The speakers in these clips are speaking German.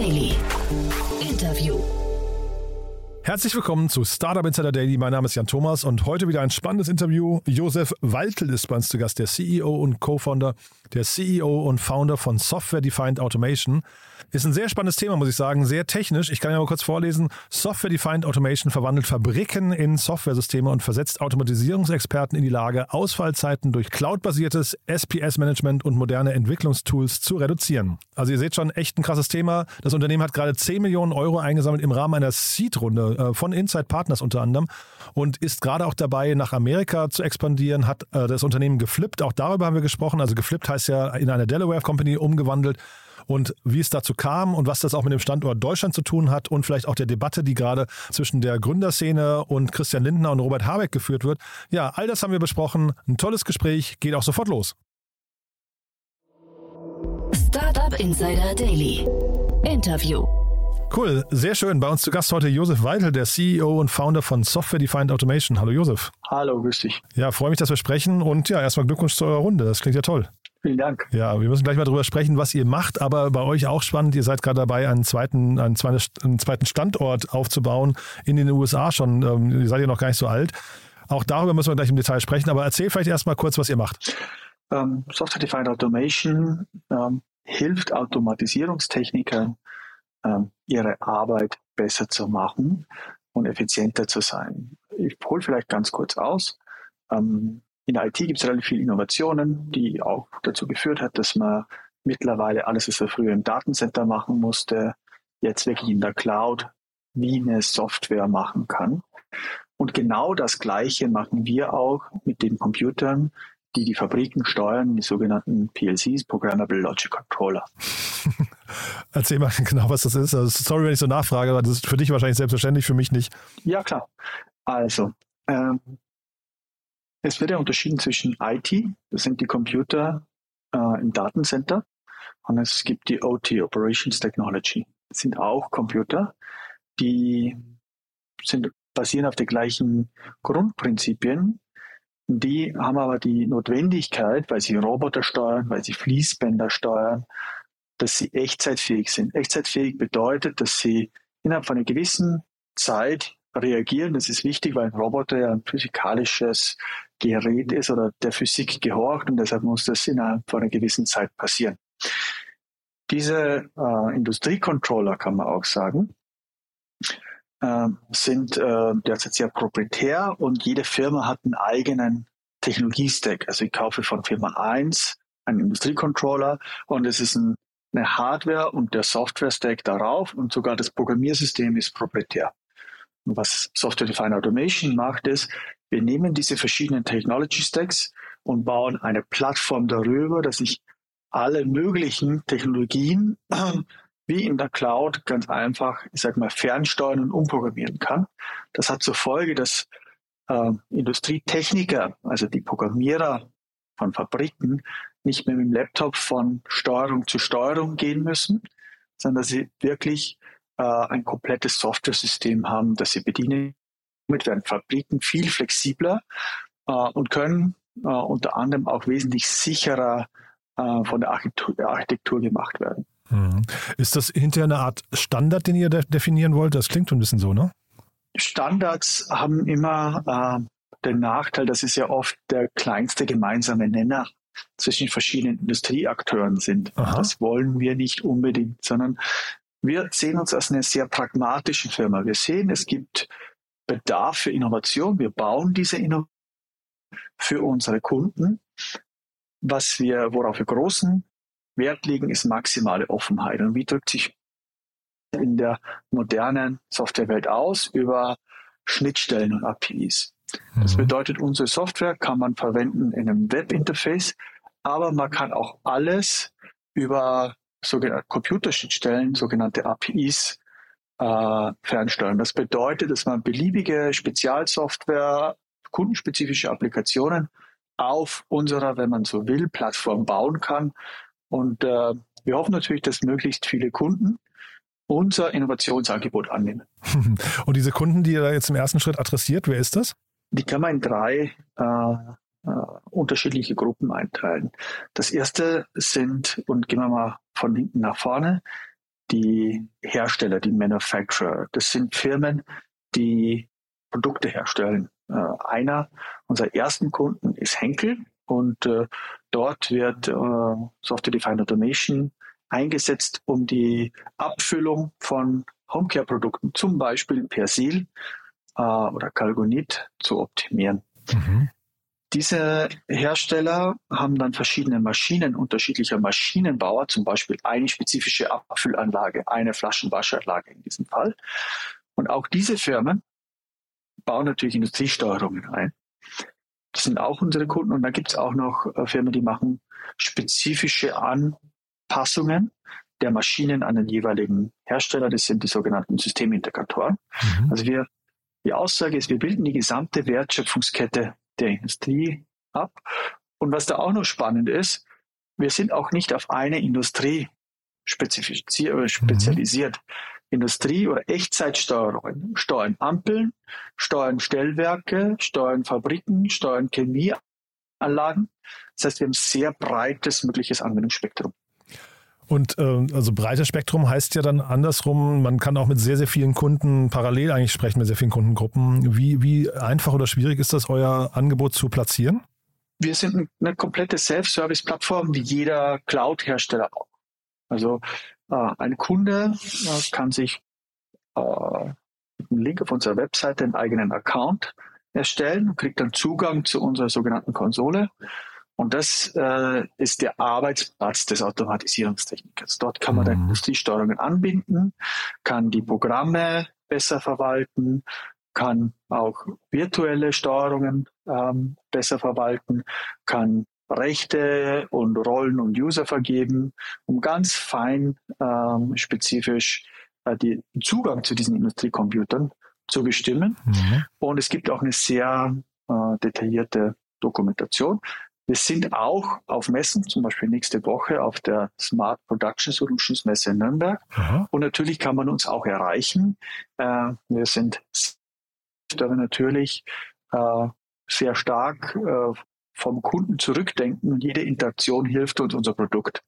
Daily. Herzlich willkommen zu Startup Insider Daily. Mein Name ist Jan Thomas und heute wieder ein spannendes Interview. Josef Waltel ist bei uns zu Gast, der CEO und Co-Founder, der CEO und Founder von Software Defined Automation. Ist ein sehr spannendes Thema, muss ich sagen, sehr technisch. Ich kann ja mal kurz vorlesen. Software Defined Automation verwandelt Fabriken in Softwaresysteme und versetzt Automatisierungsexperten in die Lage, Ausfallzeiten durch cloudbasiertes SPS-Management und moderne Entwicklungstools zu reduzieren. Also ihr seht schon, echt ein krasses Thema. Das Unternehmen hat gerade 10 Millionen Euro eingesammelt im Rahmen einer Seed-Runde äh, von Inside Partners unter anderem und ist gerade auch dabei, nach Amerika zu expandieren, hat äh, das Unternehmen geflippt. Auch darüber haben wir gesprochen. Also geflippt heißt ja in eine Delaware Company umgewandelt und wie es dazu kam und was das auch mit dem Standort Deutschland zu tun hat und vielleicht auch der Debatte, die gerade zwischen der Gründerszene und Christian Lindner und Robert Habeck geführt wird. Ja, all das haben wir besprochen. Ein tolles Gespräch, geht auch sofort los. Startup Insider Daily. Interview. Cool, sehr schön. Bei uns zu Gast heute Josef Weidel, der CEO und Founder von Software Defined Automation. Hallo Josef. Hallo, grüß dich. Ja, freue mich, dass wir sprechen und ja, erstmal Glückwunsch zu eurer Runde. Das klingt ja toll. Vielen Dank. Ja, wir müssen gleich mal darüber sprechen, was ihr macht, aber bei euch auch spannend. Ihr seid gerade dabei, einen zweiten, einen zweiten Standort aufzubauen in den USA schon. Ähm, ihr seid ja noch gar nicht so alt. Auch darüber müssen wir gleich im Detail sprechen, aber erzähl vielleicht erstmal kurz, was ihr macht. Ähm, Software Defined Automation ähm, hilft Automatisierungstechnikern, ihre Arbeit besser zu machen und effizienter zu sein. Ich hole vielleicht ganz kurz aus. Ähm, in der IT gibt es relativ viele Innovationen, die auch dazu geführt hat, dass man mittlerweile alles, was wir früher im Datencenter machen musste, jetzt wirklich in der Cloud wie eine Software machen kann. Und genau das Gleiche machen wir auch mit den Computern, die die Fabriken steuern, die sogenannten PLCs, Programmable Logic Controller. Erzähl mal genau, was das ist. Also, sorry, wenn ich so nachfrage, aber das ist für dich wahrscheinlich selbstverständlich, für mich nicht. Ja, klar. Also, ähm, es wird ja unterschieden zwischen IT, das sind die Computer äh, im Datencenter, und es gibt die OT, Operations Technology. Das sind auch Computer, die sind, basieren auf den gleichen Grundprinzipien. Die haben aber die Notwendigkeit, weil sie Roboter steuern, weil sie Fließbänder steuern, dass sie echtzeitfähig sind. Echtzeitfähig bedeutet, dass sie innerhalb von einer gewissen Zeit reagieren. Das ist wichtig, weil ein Roboter ja ein physikalisches Gerät ist oder der Physik gehorcht und deshalb muss das innerhalb von einer gewissen Zeit passieren. Diese äh, Industriecontroller, kann man auch sagen, äh, sind äh, derzeit sehr proprietär und jede Firma hat einen eigenen Technologiestack. Also ich kaufe von Firma 1 einen Industriecontroller und es ist ein, eine Hardware und der Software-Stack darauf und sogar das Programmiersystem ist proprietär. Und was Software Defined Automation macht, ist, wir nehmen diese verschiedenen Technology Stacks und bauen eine Plattform darüber, dass ich alle möglichen Technologien wie in der Cloud ganz einfach, ich sag mal, fernsteuern und umprogrammieren kann. Das hat zur Folge, dass äh, Industrietechniker, also die Programmierer von Fabriken, nicht mehr mit dem Laptop von Steuerung zu Steuerung gehen müssen, sondern dass sie wirklich äh, ein komplettes Software-System haben, das sie bedienen. Damit werden Fabriken viel flexibler äh, und können äh, unter anderem auch wesentlich sicherer äh, von der Architektur, der Architektur gemacht werden. Mhm. Ist das hinterher eine Art Standard, den ihr de definieren wollt? Das klingt ein bisschen so, ne? Standards haben immer äh, den Nachteil, dass es ja oft der kleinste gemeinsame Nenner zwischen verschiedenen Industrieakteuren sind. Aha. Das wollen wir nicht unbedingt, sondern wir sehen uns als eine sehr pragmatische Firma. Wir sehen, es gibt Bedarf für Innovation. Wir bauen diese Innovation für unsere Kunden. Was wir, worauf wir großen Wert legen, ist maximale Offenheit. Und wie drückt sich in der modernen Softwarewelt aus? Über Schnittstellen und APIs. Das mhm. bedeutet, unsere Software kann man verwenden in einem Webinterface, aber man kann auch alles über sogenannte Computerschnittstellen, sogenannte APIs, äh, fernsteuern. Das bedeutet, dass man beliebige Spezialsoftware, kundenspezifische Applikationen auf unserer, wenn man so will, Plattform bauen kann. Und äh, wir hoffen natürlich, dass möglichst viele Kunden unser Innovationsangebot annehmen. Und diese Kunden, die ihr da jetzt im ersten Schritt adressiert, wer ist das? Die kann man in drei äh, äh, unterschiedliche Gruppen einteilen. Das erste sind, und gehen wir mal von hinten nach vorne, die Hersteller, die Manufacturer. Das sind Firmen, die Produkte herstellen. Äh, einer unserer ersten Kunden ist Henkel und äh, dort wird äh, Software Defined Automation eingesetzt, um die Abfüllung von Homecare-Produkten, zum Beispiel Persil äh, oder Calgonit, zu optimieren. Mhm. Diese Hersteller haben dann verschiedene Maschinen unterschiedlicher Maschinenbauer, zum Beispiel eine spezifische Abfüllanlage, eine Flaschenwaschanlage in diesem Fall. Und auch diese Firmen bauen natürlich Industriesteuerungen ein. Das sind auch unsere Kunden. Und dann gibt es auch noch äh, Firmen, die machen spezifische Anpassungen der Maschinen an den jeweiligen Hersteller. Das sind die sogenannten Systemintegratoren. Mhm. Also wir, die Aussage ist, wir bilden die gesamte Wertschöpfungskette der Industrie ab. Und was da auch noch spannend ist, wir sind auch nicht auf eine Industrie mhm. spezialisiert. Mhm. Industrie- oder Echtzeitsteuerungen steuern Ampeln, steuern Stellwerke, steuern Fabriken, steuern Chemieanlagen. Das heißt, wir haben sehr breites mögliches Anwendungsspektrum. Und äh, also breites Spektrum heißt ja dann andersrum, man kann auch mit sehr, sehr vielen Kunden parallel eigentlich sprechen, mit sehr vielen Kundengruppen. Wie, wie einfach oder schwierig ist das, euer Angebot zu platzieren? Wir sind eine komplette Self-Service-Plattform, wie jeder Cloud-Hersteller auch. Also ein Kunde kann sich äh, mit einem Link auf unserer Webseite einen eigenen Account erstellen und kriegt dann Zugang zu unserer sogenannten Konsole und das äh, ist der Arbeitsplatz des Automatisierungstechnikers. Dort kann man mhm. dann Industriesteuerungen anbinden, kann die Programme besser verwalten, kann auch virtuelle Steuerungen ähm, besser verwalten, kann Rechte und Rollen und User vergeben, um ganz fein ähm, spezifisch äh, den Zugang zu diesen Industriecomputern zu bestimmen. Mhm. Und es gibt auch eine sehr äh, detaillierte Dokumentation. Wir sind auch auf Messen, zum Beispiel nächste Woche auf der Smart Production Solutions Messe in Nürnberg. Aha. Und natürlich kann man uns auch erreichen. Äh, wir sind natürlich äh, sehr stark äh, vom Kunden zurückdenken und jede Interaktion hilft uns, unser Produkt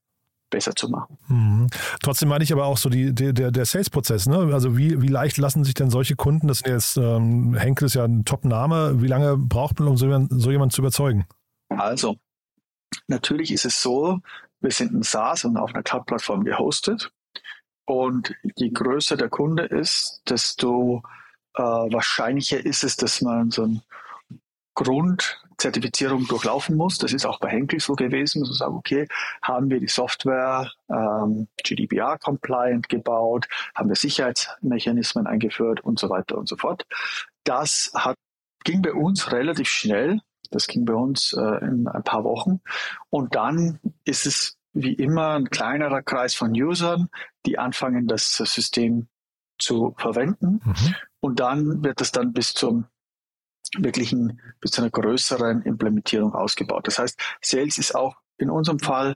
besser zu machen. Mhm. Trotzdem meine ich aber auch so die, die der, der Sales-Prozess. Ne? Also wie, wie leicht lassen sich denn solche Kunden, das ist jetzt ähm, Henkel ist ja ein Top-Name, wie lange braucht man, um so, so jemanden zu überzeugen? Also, natürlich ist es so, wir sind ein SaaS und auf einer Cloud-Plattform gehostet. Und je größer der Kunde ist, desto äh, wahrscheinlicher ist es, dass man so eine Grundzertifizierung durchlaufen muss. Das ist auch bei Henkel so gewesen. Man muss sagen, okay, haben wir die Software ähm, GDPR-compliant gebaut, haben wir Sicherheitsmechanismen eingeführt und so weiter und so fort. Das hat, ging bei uns relativ schnell. Das ging bei uns äh, in ein paar Wochen. Und dann ist es wie immer ein kleinerer Kreis von Usern, die anfangen, das System zu verwenden. Mhm. Und dann wird es dann bis zum wirklichen, bis zu einer größeren Implementierung ausgebaut. Das heißt, Sales ist auch in unserem Fall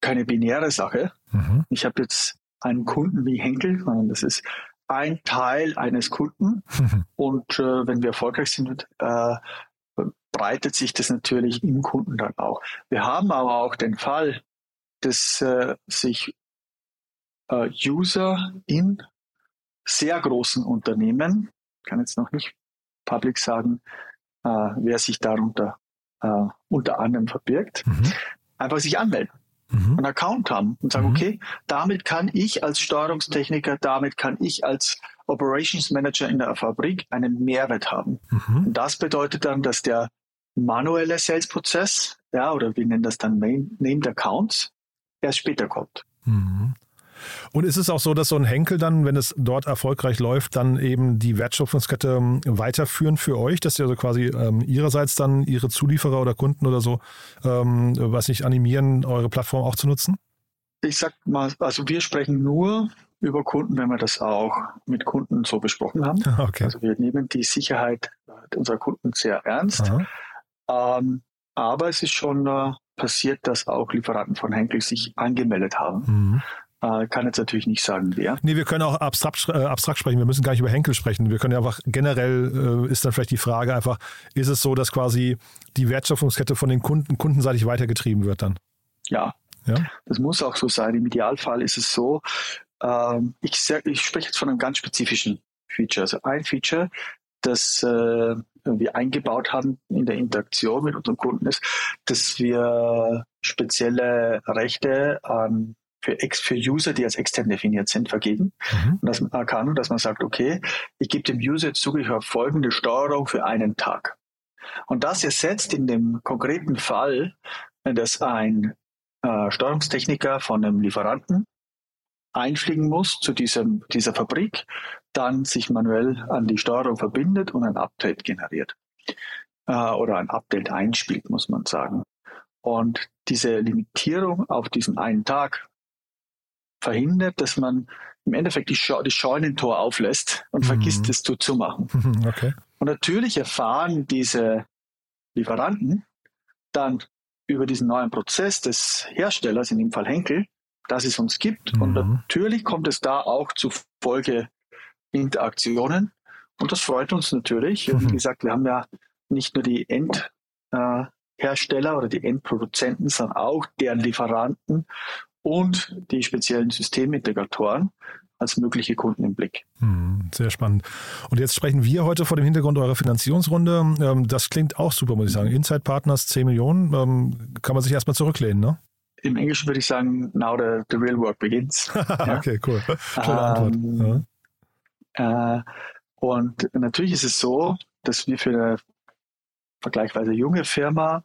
keine binäre Sache. Mhm. Ich habe jetzt einen Kunden wie Henkel, sondern das ist ein Teil eines Kunden. Mhm. Und äh, wenn wir erfolgreich sind, äh, breitet sich das natürlich im Kunden dann auch. Wir haben aber auch den Fall, dass äh, sich äh, User in sehr großen Unternehmen, kann jetzt noch nicht public sagen, äh, wer sich darunter äh, unter anderem verbirgt, mhm. einfach sich anmelden mhm. einen Account haben und sagen, mhm. okay, damit kann ich als Steuerungstechniker, damit kann ich als Operations Manager in der Fabrik einen Mehrwert haben. Mhm. Und das bedeutet dann, dass der manuelle Sales-Prozess, ja, oder wir nennen das dann Main, Named Accounts, erst später kommt. Und ist es auch so, dass so ein Henkel dann, wenn es dort erfolgreich läuft, dann eben die Wertschöpfungskette ähm, weiterführen für euch, dass ihr also quasi ähm, ihrerseits dann ihre Zulieferer oder Kunden oder so, ähm, was nicht animieren, eure Plattform auch zu nutzen? Ich sag mal, also wir sprechen nur über Kunden, wenn wir das auch mit Kunden so besprochen haben. Okay. Also wir nehmen die Sicherheit unserer Kunden sehr ernst. Ähm, aber es ist schon äh, passiert, dass auch Lieferanten von Henkel sich angemeldet haben. Mhm. Äh, kann jetzt natürlich nicht sagen, wer. Nee, wir können auch abstrakt, äh, abstrakt sprechen. Wir müssen gar nicht über Henkel sprechen. Wir können ja einfach generell äh, ist dann vielleicht die Frage einfach, ist es so, dass quasi die Wertschöpfungskette von den Kunden kundenseitig weitergetrieben wird dann? Ja. ja. Das muss auch so sein. Im Idealfall ist es so, ähm, ich, ich spreche jetzt von einem ganz spezifischen Feature. Also ein Feature, das äh, wir eingebaut haben in der Interaktion mit unseren Kunden ist, dass wir spezielle Rechte an für, Ex, für User, die als extern definiert sind, vergeben. Mhm. Und man kann, dass man sagt, okay, ich gebe dem User jetzt Zugriff auf folgende Steuerung für einen Tag. Und das ersetzt in dem konkreten Fall, dass ein äh, Steuerungstechniker von einem Lieferanten einfliegen muss zu diesem, dieser Fabrik, dann sich manuell an die Steuerung verbindet und ein Update generiert. Äh, oder ein Update einspielt, muss man sagen. Und diese Limitierung auf diesen einen Tag verhindert, dass man im Endeffekt die, Scha das Scheunentor auflässt und mhm. vergisst es zuzumachen. Okay. Und natürlich erfahren diese Lieferanten dann über diesen neuen Prozess des Herstellers, in dem Fall Henkel, dass es uns gibt. Mhm. Und natürlich kommt es da auch zu Folgeinteraktionen. Und das freut uns natürlich. Mhm. Und wie gesagt, wir haben ja nicht nur die Endhersteller oder die Endproduzenten, sondern auch deren Lieferanten und die speziellen Systemintegratoren als mögliche Kunden im Blick. Hm, sehr spannend. Und jetzt sprechen wir heute vor dem Hintergrund eurer Finanzierungsrunde. Ähm, das klingt auch super, muss ich sagen. Inside Partners 10 Millionen, ähm, kann man sich erstmal zurücklehnen, ne? Im Englischen würde ich sagen, now the, the real work begins. okay, cool. Schöne Antwort. Ähm, ja. Äh, und natürlich ist es so, dass wir für eine vergleichsweise junge Firma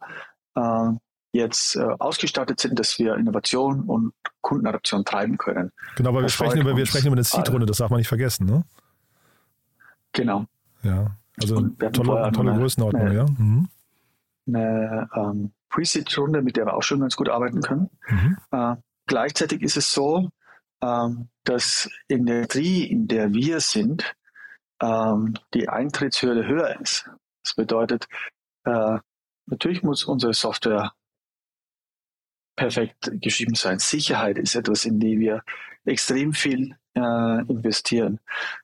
äh, jetzt äh, ausgestattet sind, dass wir Innovation und Kundenadoption treiben können. Genau, weil wir sprechen, über, wir sprechen über eine Seed-Runde, das darf man nicht vergessen, ne? Genau. Ja, also tolle, tolle eine, Größenordnung, eine, ja. Mhm. Eine ähm, Pre-Seed-Runde, mit der wir auch schon ganz gut arbeiten können. Mhm. Äh, gleichzeitig ist es so, ähm, dass in der Industrie, in der wir sind, ähm, die Eintrittshürde höher ist. Das bedeutet, äh, natürlich muss unsere Software perfekt geschrieben sein. Sicherheit ist etwas, in die wir extrem viel äh, investieren.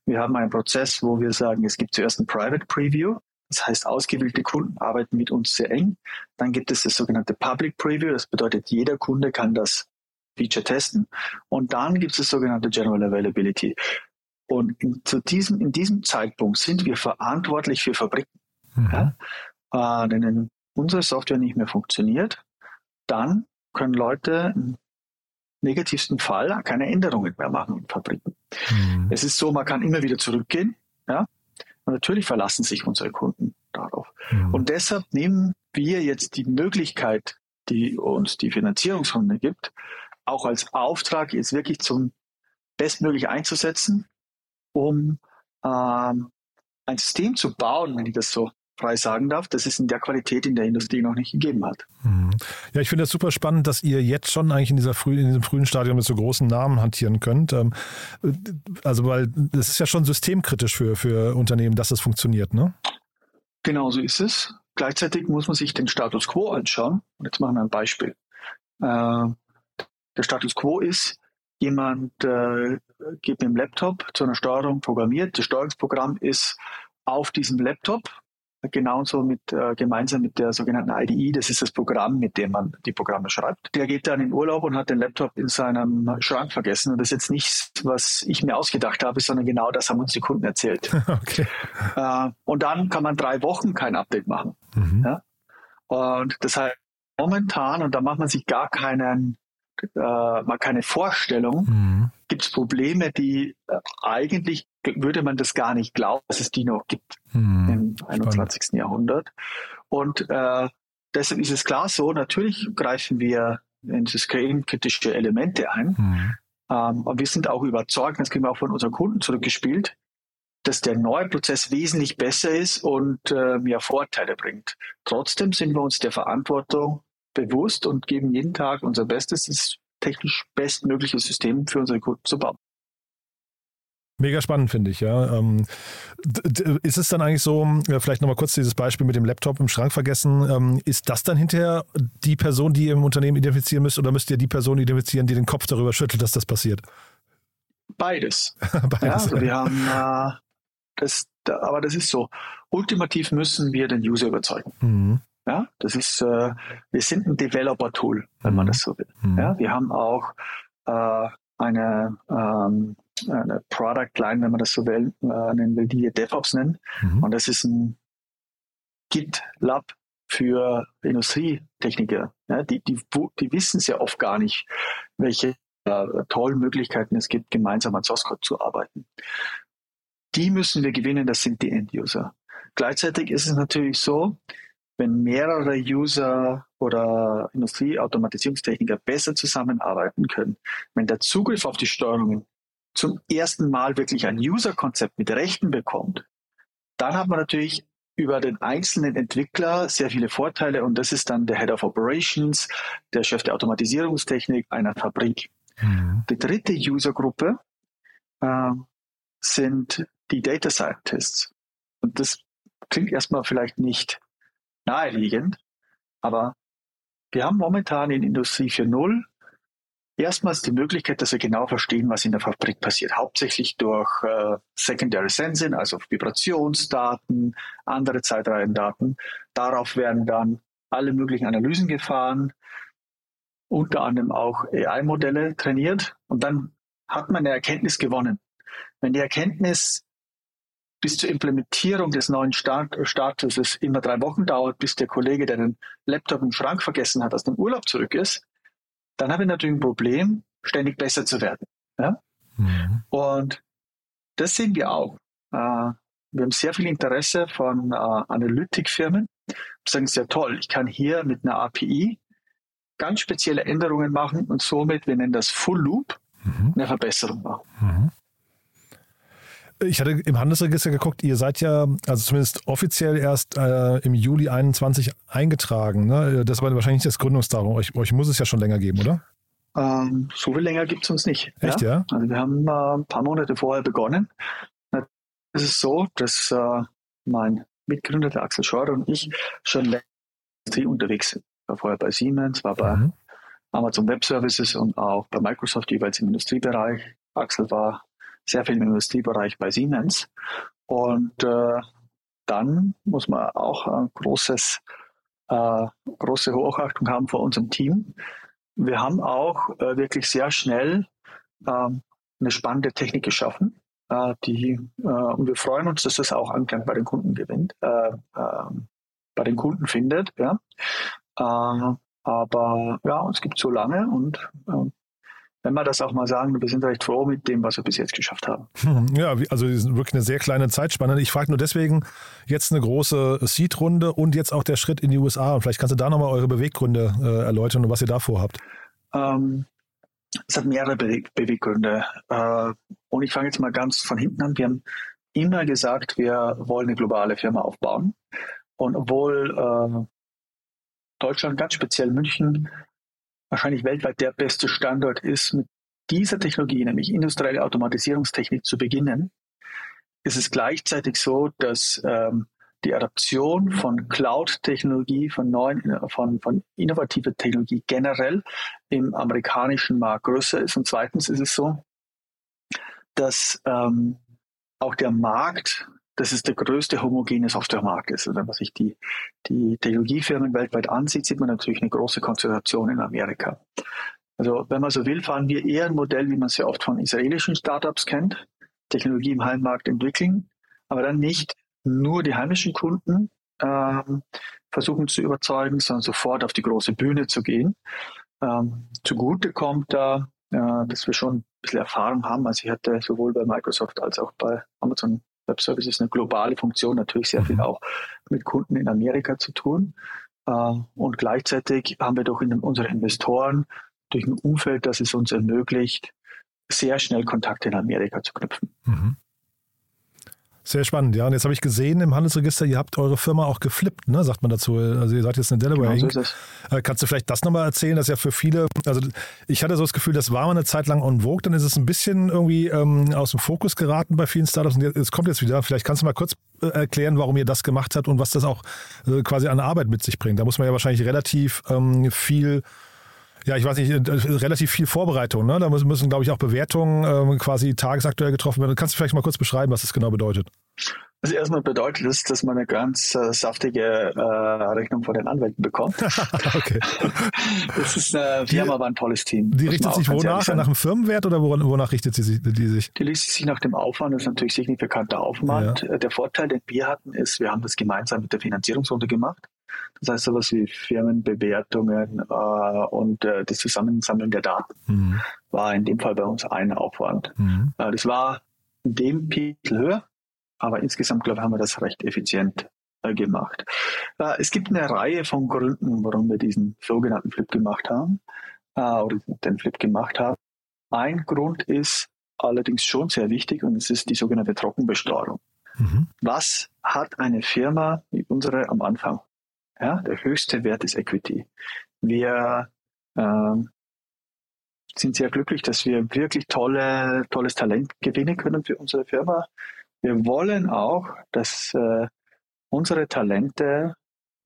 Wir haben einen Prozess, wo wir sagen, es gibt zuerst ein Private Preview. Das heißt, ausgewählte Kunden arbeiten mit uns sehr eng. Dann gibt es das sogenannte Public Preview. Das bedeutet, jeder Kunde kann das Feature testen. Und dann gibt es das sogenannte General Availability. Und in, zu diesem, in diesem Zeitpunkt sind wir verantwortlich für Fabriken. Mhm. Ja? Äh, denn wenn unsere Software nicht mehr funktioniert, dann können Leute im negativsten Fall keine Änderungen mehr machen in Fabriken. Mhm. Es ist so, man kann immer wieder zurückgehen. Ja? Und natürlich verlassen sich unsere Kunden darauf. Mhm. Und deshalb nehmen wir jetzt die Möglichkeit, die uns die Finanzierungsrunde gibt, auch als Auftrag jetzt wirklich zum bestmöglich einzusetzen, um ähm, ein System zu bauen, wenn ich das so frei sagen darf, dass es in der Qualität in der Industrie noch nicht gegeben hat. Mhm. Ja, ich finde das super spannend, dass ihr jetzt schon eigentlich in, dieser früh, in diesem frühen Stadium mit so großen Namen hantieren könnt. Ähm, also, weil das ist ja schon systemkritisch für, für Unternehmen, dass das funktioniert, ne? Genau so ist es. Gleichzeitig muss man sich den Status quo anschauen. Und jetzt machen wir ein Beispiel. Äh, der Status quo ist, jemand äh, geht mit dem Laptop zu einer Steuerung programmiert. Das Steuerungsprogramm ist auf diesem Laptop genauso mit äh, gemeinsam mit der sogenannten IDE, das ist das Programm, mit dem man die Programme schreibt. Der geht dann in Urlaub und hat den Laptop in seinem Schrank vergessen. Und das ist jetzt nichts, was ich mir ausgedacht habe, sondern genau das haben uns die Kunden erzählt. Okay. Äh, und dann kann man drei Wochen kein Update machen. Mhm. Ja? Und das heißt, momentan, und da macht man sich gar keinen äh, mal keine Vorstellung, mhm. gibt es Probleme, die äh, eigentlich würde man das gar nicht glauben, dass es die noch gibt mhm. im 21. Spannend. Jahrhundert. Und äh, deshalb ist es klar so, natürlich greifen wir in systemkritische Elemente ein. Mhm. Ähm, und wir sind auch überzeugt, das kriegen wir auch von unseren Kunden zurückgespielt, dass der neue Prozess wesentlich besser ist und äh, mehr Vorteile bringt. Trotzdem sind wir uns der Verantwortung bewusst und geben jeden Tag unser Bestes, das technisch bestmögliche System für unsere Kunden zu bauen. Mega spannend, finde ich, ja. Ähm, ist es dann eigentlich so, vielleicht nochmal kurz dieses Beispiel mit dem Laptop im Schrank vergessen, ähm, ist das dann hinterher die Person, die ihr im Unternehmen identifizieren müsst oder müsst ihr die Person identifizieren, die den Kopf darüber schüttelt, dass das passiert? Beides. Beides. Ja, also wir haben äh, das, aber das ist so. Ultimativ müssen wir den User überzeugen. Mhm. Ja, das ist, äh, wir sind ein Developer-Tool, wenn mhm. man das so will. Mhm. Ja, wir haben auch äh, eine, ähm, eine Product Line, wenn man das so will, äh, nennen will, die wir DevOps nennen. Mhm. Und das ist ein GitLab für Industrietechniker. Ja, die, die, die wissen sehr oft gar nicht, welche äh, tollen Möglichkeiten es gibt, gemeinsam an Source Code zu arbeiten. Die müssen wir gewinnen, das sind die End-User. Gleichzeitig ist es natürlich so, wenn mehrere User oder Industrieautomatisierungstechniker besser zusammenarbeiten können, wenn der Zugriff auf die Steuerungen zum ersten Mal wirklich ein User-Konzept mit Rechten bekommt, dann hat man natürlich über den einzelnen Entwickler sehr viele Vorteile und das ist dann der Head of Operations, der Chef der Automatisierungstechnik einer Fabrik. Mhm. Die dritte Usergruppe äh, sind die Data Scientists. Und das klingt erstmal vielleicht nicht naheliegend, aber wir haben momentan in Industrie 4.0 erstmals die Möglichkeit, dass wir genau verstehen, was in der Fabrik passiert. Hauptsächlich durch äh, Secondary Sensing, also Vibrationsdaten, andere Zeitreihendaten. Darauf werden dann alle möglichen Analysen gefahren, unter anderem auch AI-Modelle trainiert und dann hat man eine Erkenntnis gewonnen. Wenn die Erkenntnis bis zur Implementierung des neuen Start Statuses immer drei Wochen dauert, bis der Kollege, der den Laptop im Schrank vergessen hat, aus dem Urlaub zurück ist, dann habe ich natürlich ein Problem, ständig besser zu werden. Ja? Mhm. Und das sehen wir auch. Äh, wir haben sehr viel Interesse von äh, Analytikfirmen. Wir sagen, sehr toll, ich kann hier mit einer API ganz spezielle Änderungen machen und somit, wir nennen das Full Loop, mhm. eine Verbesserung machen. Mhm. Ich hatte im Handelsregister geguckt, ihr seid ja, also zumindest offiziell erst äh, im Juli 21 eingetragen. Ne? Das war wahrscheinlich nicht das Gründungsdatum. Euch, euch muss es ja schon länger geben, oder? Ähm, so viel länger gibt es uns nicht. Echt, ja? ja? Also wir haben äh, ein paar Monate vorher begonnen. Es ist so, dass äh, mein Mitgründer, der Axel Scheurer und ich schon länger unterwegs sind. Ich war vorher bei Siemens, war bei mhm. Amazon Web Services und auch bei Microsoft jeweils im Industriebereich. Axel war sehr viel im Industriebereich bei Siemens. Und äh, dann muss man auch ein großes, äh, große Hochachtung haben vor unserem Team. Wir haben auch äh, wirklich sehr schnell ähm, eine spannende Technik geschaffen, äh, die, äh, und wir freuen uns, dass das auch Anklang bei den Kunden gewinnt, äh, ähm, bei den Kunden findet. Ja. aber ja, uns gibt so lange und wenn wir das auch mal sagen, wir sind recht froh mit dem, was wir bis jetzt geschafft haben. Hm, ja, also wirklich eine sehr kleine Zeitspanne. Ich frage nur deswegen jetzt eine große Seed-Runde und jetzt auch der Schritt in die USA. Und vielleicht kannst du da nochmal eure Beweggründe äh, erläutern und was ihr da vorhabt. Ähm, es hat mehrere Be Beweggründe. Äh, und ich fange jetzt mal ganz von hinten an. Wir haben immer gesagt, wir wollen eine globale Firma aufbauen. Und obwohl äh, Deutschland, ganz speziell München, wahrscheinlich weltweit der beste Standort ist, mit dieser Technologie, nämlich industrielle Automatisierungstechnik, zu beginnen, ist es gleichzeitig so, dass ähm, die Adaption von Cloud-Technologie, von neuen, von, von innovativer Technologie generell im amerikanischen Markt größer ist. Und zweitens ist es so, dass ähm, auch der Markt dass es der größte homogene Softwaremarkt ist. Und wenn man sich die, die Technologiefirmen weltweit ansieht, sieht man natürlich eine große Konzentration in Amerika. Also wenn man so will, fahren wir eher ein Modell, wie man es ja oft von israelischen Startups kennt, Technologie im Heimmarkt entwickeln, aber dann nicht nur die heimischen Kunden ähm, versuchen zu überzeugen, sondern sofort auf die große Bühne zu gehen. Ähm, zugute kommt da, äh, dass wir schon ein bisschen Erfahrung haben. Also ich hatte sowohl bei Microsoft als auch bei Amazon Web Service ist eine globale Funktion, natürlich sehr viel mhm. auch mit Kunden in Amerika zu tun. Äh, und gleichzeitig haben wir doch in unsere Investoren durch ein Umfeld, das es uns ermöglicht, sehr schnell Kontakte in Amerika zu knüpfen. Mhm. Sehr spannend, ja. Und jetzt habe ich gesehen im Handelsregister, ihr habt eure Firma auch geflippt, ne, sagt man dazu. Also ihr seid jetzt eine Delaware genau, so Inc. Äh, kannst du vielleicht das nochmal erzählen, dass ja für viele, also ich hatte so das Gefühl, das war mal eine Zeit lang on vogue, dann ist es ein bisschen irgendwie ähm, aus dem Fokus geraten bei vielen Startups und es kommt jetzt wieder. Vielleicht kannst du mal kurz äh, erklären, warum ihr das gemacht habt und was das auch äh, quasi an Arbeit mit sich bringt. Da muss man ja wahrscheinlich relativ ähm, viel ja, ich weiß nicht, äh, relativ viel Vorbereitung. Ne? Da müssen, müssen glaube ich, auch Bewertungen ähm, quasi tagesaktuell getroffen werden. Kannst du vielleicht mal kurz beschreiben, was das genau bedeutet? Also erstmal bedeutet das, dass man eine ganz äh, saftige äh, Rechnung von den Anwälten bekommt. okay. Das ist eine Firma, aber ein tolles Team. Die richtet sich wonach? Nach dem Firmenwert oder wonach richtet sie sich, die sich? Die richtet sich nach dem Aufwand. Das ist natürlich signifikanter Aufwand. Ja. Der Vorteil, den wir hatten, ist, wir haben das gemeinsam mit der Finanzierungsrunde gemacht. Das heißt sowas wie Firmenbewertungen äh, und äh, das Zusammensammeln der Daten mhm. war in dem Fall bei uns ein Aufwand. Mhm. Äh, das war in dem Pickel höher, aber insgesamt, glaube ich, haben wir das recht effizient äh, gemacht. Äh, es gibt eine Reihe von Gründen, warum wir diesen sogenannten Flip gemacht haben äh, oder den Flip gemacht haben. Ein Grund ist allerdings schon sehr wichtig und es ist die sogenannte Trockenbesteuerung. Mhm. Was hat eine Firma wie unsere am Anfang? Ja, der höchste Wert ist Equity. Wir ähm, sind sehr glücklich, dass wir wirklich tolle, tolles Talent gewinnen können für unsere Firma. Wir wollen auch, dass äh, unsere Talente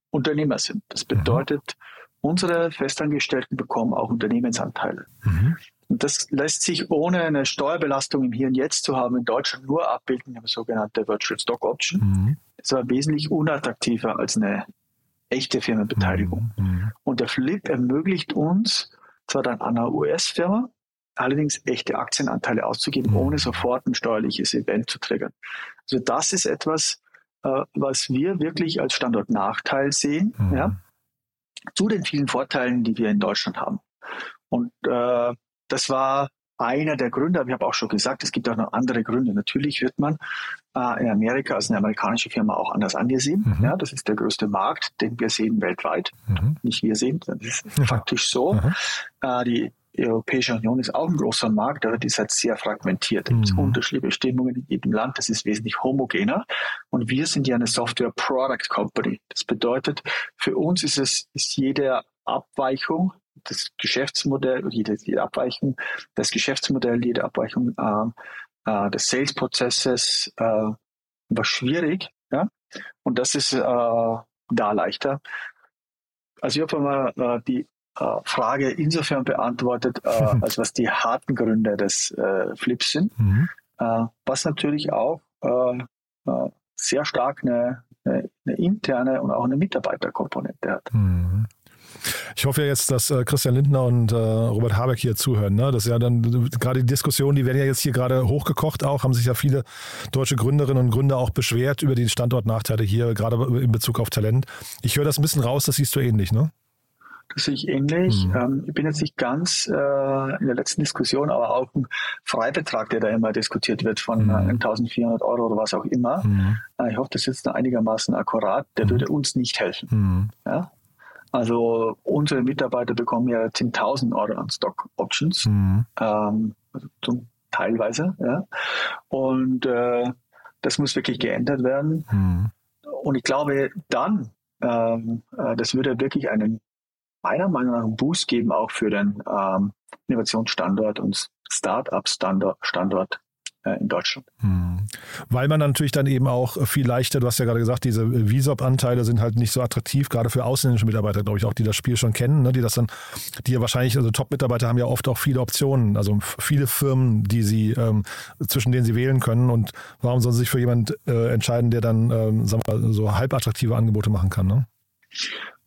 Unternehmer sind. Das mhm. bedeutet, unsere Festangestellten bekommen auch Unternehmensanteile. Mhm. Und das lässt sich ohne eine Steuerbelastung im Hier und Jetzt zu haben in Deutschland nur abbilden, eine sogenannte Virtual Stock Option. Mhm. Das war wesentlich unattraktiver als eine echte Firmenbeteiligung. Mhm. mhm. Und der Flip ermöglicht uns, zwar dann an einer US-Firma, allerdings echte Aktienanteile auszugeben, mhm. ohne sofort ein steuerliches Event zu triggern. Also das ist etwas, äh, was wir wirklich als Standortnachteil sehen, mhm. ja, zu den vielen Vorteilen, die wir in Deutschland haben. Und äh, das war einer der Gründe, aber ich habe auch schon gesagt, es gibt auch noch andere Gründe. Natürlich wird man äh, in Amerika als eine amerikanische Firma auch anders angesehen. Mhm. Ja, das ist der größte Markt, den wir sehen weltweit. Mhm. Nicht wir sehen, das ist mhm. faktisch so. Mhm. Äh, die die Europäische Union ist auch ein großer Markt, aber die ist halt sehr fragmentiert. Es gibt mhm. unterschiedliche Bestimmungen in jedem Land. Das ist wesentlich homogener. Und wir sind ja eine Software Product Company. Das bedeutet, für uns ist es, ist jede Abweichung das Geschäftsmodell, jede, jede Abweichung, das Geschäftsmodell, jede Abweichung äh, äh, des Sales-Prozesses äh, war schwierig. Ja? Und das ist äh, da leichter. Also ich habe mal äh, die äh, Frage insofern beantwortet, äh, als was die harten Gründe des äh, Flips sind, mhm. Äh, was natürlich auch äh, äh, sehr stark eine, eine, eine, interne und auch eine Mitarbeiterkomponente hat. Mhm. Ich hoffe ja jetzt, dass äh, Christian Lindner und äh, Robert Habeck hier zuhören. Ne? Das ist ja dann gerade die Diskussion, die werden ja jetzt hier gerade hochgekocht auch, haben sich ja viele deutsche Gründerinnen und Gründer auch beschwert über die Standortnachteile hier, gerade in Bezug auf Talent. Ich höre das ein bisschen raus, das siehst du ähnlich, ne? Das sehe ich ähnlich. Mhm. Ähm, ich bin jetzt nicht ganz äh, in der letzten Diskussion, aber auch ein Freibetrag, der da immer diskutiert wird von mhm. 1400 Euro oder was auch immer. Mhm. Äh, ich hoffe, das ist jetzt einigermaßen akkurat. Der mhm. würde uns nicht helfen. Mhm. Ja? Also unsere Mitarbeiter bekommen ja 10.000 Euro an Stock Options, mhm. ähm, also zum, teilweise. Ja? Und äh, das muss wirklich geändert werden. Und ich glaube, dann, ähm, äh, das würde wirklich einen meiner Meinung nach einen Boost geben, auch für den ähm, Innovationsstandort und Start-up-Standort in Deutschland. Hm. Weil man natürlich dann eben auch viel leichter, du hast ja gerade gesagt, diese Visop-Anteile sind halt nicht so attraktiv, gerade für ausländische Mitarbeiter, glaube ich, auch, die das Spiel schon kennen, ne, die das dann, die ja wahrscheinlich, also Top-Mitarbeiter haben ja oft auch viele Optionen, also viele Firmen, die sie, ähm, zwischen denen sie wählen können und warum sollen sie sich für jemanden äh, entscheiden, der dann, ähm, sagen wir mal, so halb attraktive Angebote machen kann, ne?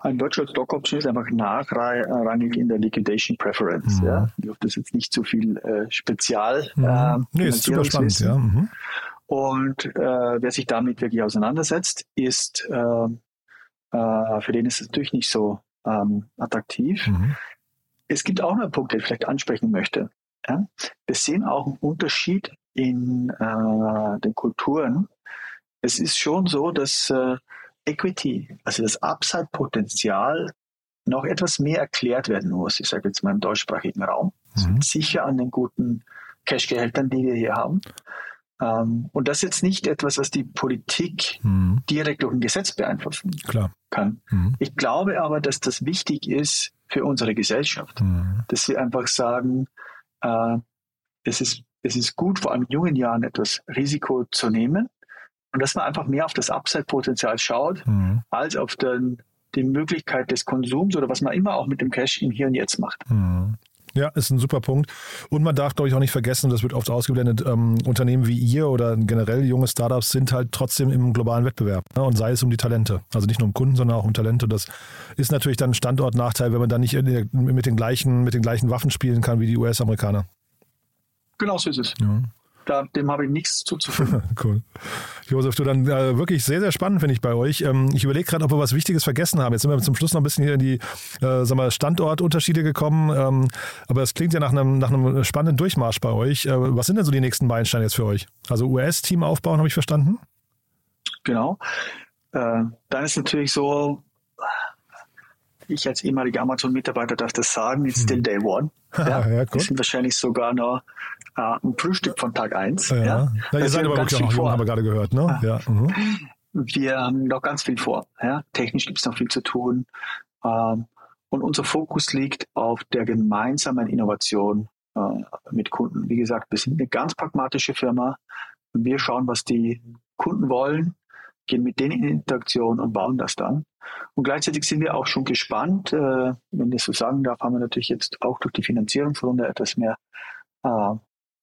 Ein Virtual Stock Option ist einfach nachrangig in der Liquidation Preference. Mhm. Ja. Ich hoffe, das ist jetzt nicht zu viel äh, Spezial. Mhm. Äh, nee, ist super spannend, ja. Mhm. Und äh, wer sich damit wirklich auseinandersetzt, ist, äh, äh, für den ist es natürlich nicht so ähm, attraktiv. Mhm. Es gibt auch noch einen Punkt, den ich vielleicht ansprechen möchte. Ja? Wir sehen auch einen Unterschied in äh, den Kulturen. Es ist schon so, dass äh, Equity, also das Upside-Potenzial, noch etwas mehr erklärt werden muss. Ich sage jetzt mal im deutschsprachigen Raum. Mhm. Sicher an den guten Cash-Gehältern, die wir hier haben. Ähm, und das ist jetzt nicht etwas, was die Politik mhm. direkt durch ein Gesetz beeinflussen Klar. kann. Mhm. Ich glaube aber, dass das wichtig ist für unsere Gesellschaft, mhm. dass wir einfach sagen, äh, es, ist, es ist gut, vor allem in jungen Jahren etwas Risiko zu nehmen und dass man einfach mehr auf das Upside-Potenzial schaut, mhm. als auf den, die Möglichkeit des Konsums oder was man immer auch mit dem Cash im Hier und Jetzt macht. Mhm. Ja, ist ein super Punkt. Und man darf, glaube ich, auch nicht vergessen, das wird oft ausgeblendet, ähm, Unternehmen wie ihr oder generell junge Startups sind halt trotzdem im globalen Wettbewerb. Ne? Und sei es um die Talente. Also nicht nur um Kunden, sondern auch um Talente. Das ist natürlich dann ein Standortnachteil, wenn man dann nicht der, mit, den gleichen, mit den gleichen Waffen spielen kann wie die US-Amerikaner. Genau so ist es. Ja da, dem habe ich nichts zuzufügen. cool. Josef, du dann äh, wirklich sehr, sehr spannend, finde ich bei euch. Ähm, ich überlege gerade, ob wir was Wichtiges vergessen haben. Jetzt sind wir zum Schluss noch ein bisschen hier in die äh, sag mal, Standortunterschiede gekommen. Ähm, aber es klingt ja nach einem, nach einem spannenden Durchmarsch bei euch. Äh, was sind denn so die nächsten Meilensteine jetzt für euch? Also US-Team aufbauen, habe ich verstanden? Genau. Äh, dann ist natürlich so, ich als ehemaliger Amazon-Mitarbeiter darf das sagen, it's still hm. day one. Ja, ja, cool. sind wahrscheinlich sogar noch äh, ein Frühstück von Tag 1. Ja. Ja. ja ihr seid aber wirklich noch jung, haben wir gerade gehört. Ne? Ja. Mhm. Wir haben noch ganz viel vor. Ja. Technisch gibt es noch viel zu tun. Ähm, und unser Fokus liegt auf der gemeinsamen Innovation äh, mit Kunden. Wie gesagt, wir sind eine ganz pragmatische Firma. Wir schauen, was die Kunden wollen, gehen mit denen in Interaktion und bauen das dann. Und gleichzeitig sind wir auch schon gespannt, äh, wenn ich so sagen darf, haben wir natürlich jetzt auch durch die Finanzierungsrunde etwas mehr äh,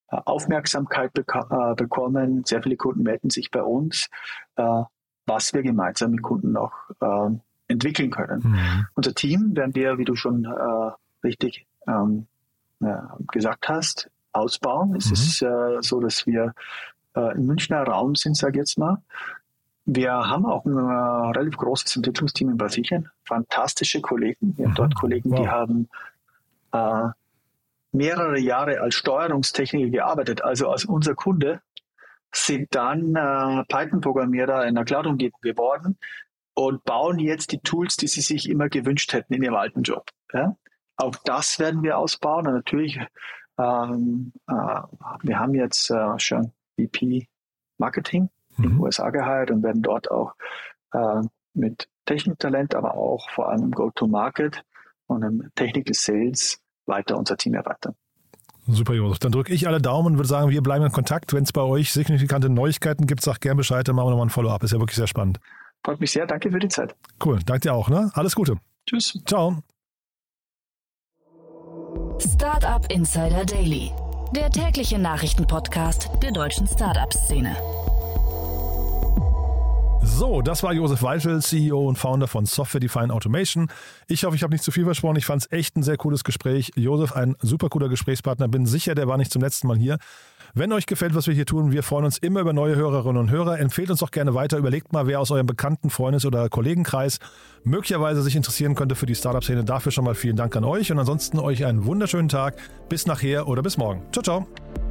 Aufmerksamkeit beka äh, bekommen. Sehr viele Kunden melden sich bei uns, äh, was wir gemeinsam mit Kunden noch äh, entwickeln können. Mhm. Unser Team werden wir, wie du schon äh, richtig ähm, gesagt hast, ausbauen. Es mhm. ist äh, so, dass wir äh, im Münchner Raum sind, sage ich jetzt mal. Wir haben auch ein äh, relativ großes Entwicklungsteam in Brasilien. Fantastische Kollegen. Wir haben dort mhm. Kollegen, wow. die haben äh, mehrere Jahre als Steuerungstechniker gearbeitet, also als unser Kunde, sind dann äh, Python-Programmierer in der Cloud-Umgebung geworden und bauen jetzt die Tools, die sie sich immer gewünscht hätten in ihrem alten Job. Ja? Auch das werden wir ausbauen und natürlich, ähm, äh, wir haben jetzt äh, schon VP Marketing mhm. in den USA geheiert und werden dort auch äh, mit Techniktalent, aber auch vor allem Go-to-Market und im Technical Sales weiter unser Team erweitern. Super, Josef. Dann drücke ich alle Daumen und würde sagen, wir bleiben in Kontakt. Wenn es bei euch signifikante Neuigkeiten gibt, sag gerne Bescheid, dann machen wir nochmal ein Follow-up. Ist ja wirklich sehr spannend. Freut mich sehr. Danke für die Zeit. Cool. Danke dir auch. Ne? Alles Gute. Tschüss. Ciao. Startup Insider Daily, der tägliche Nachrichtenpodcast der deutschen Startup-Szene. So, das war Josef Weichel, CEO und Founder von Software Defined Automation. Ich hoffe, ich habe nicht zu viel versprochen. Ich fand es echt ein sehr cooles Gespräch. Josef, ein super cooler Gesprächspartner. Bin sicher, der war nicht zum letzten Mal hier. Wenn euch gefällt, was wir hier tun, wir freuen uns immer über neue Hörerinnen und Hörer. Empfehlt uns doch gerne weiter. Überlegt mal, wer aus eurem bekannten Freundes- oder Kollegenkreis möglicherweise sich interessieren könnte für die Startup-Szene. Dafür schon mal vielen Dank an euch und ansonsten euch einen wunderschönen Tag. Bis nachher oder bis morgen. Ciao, ciao.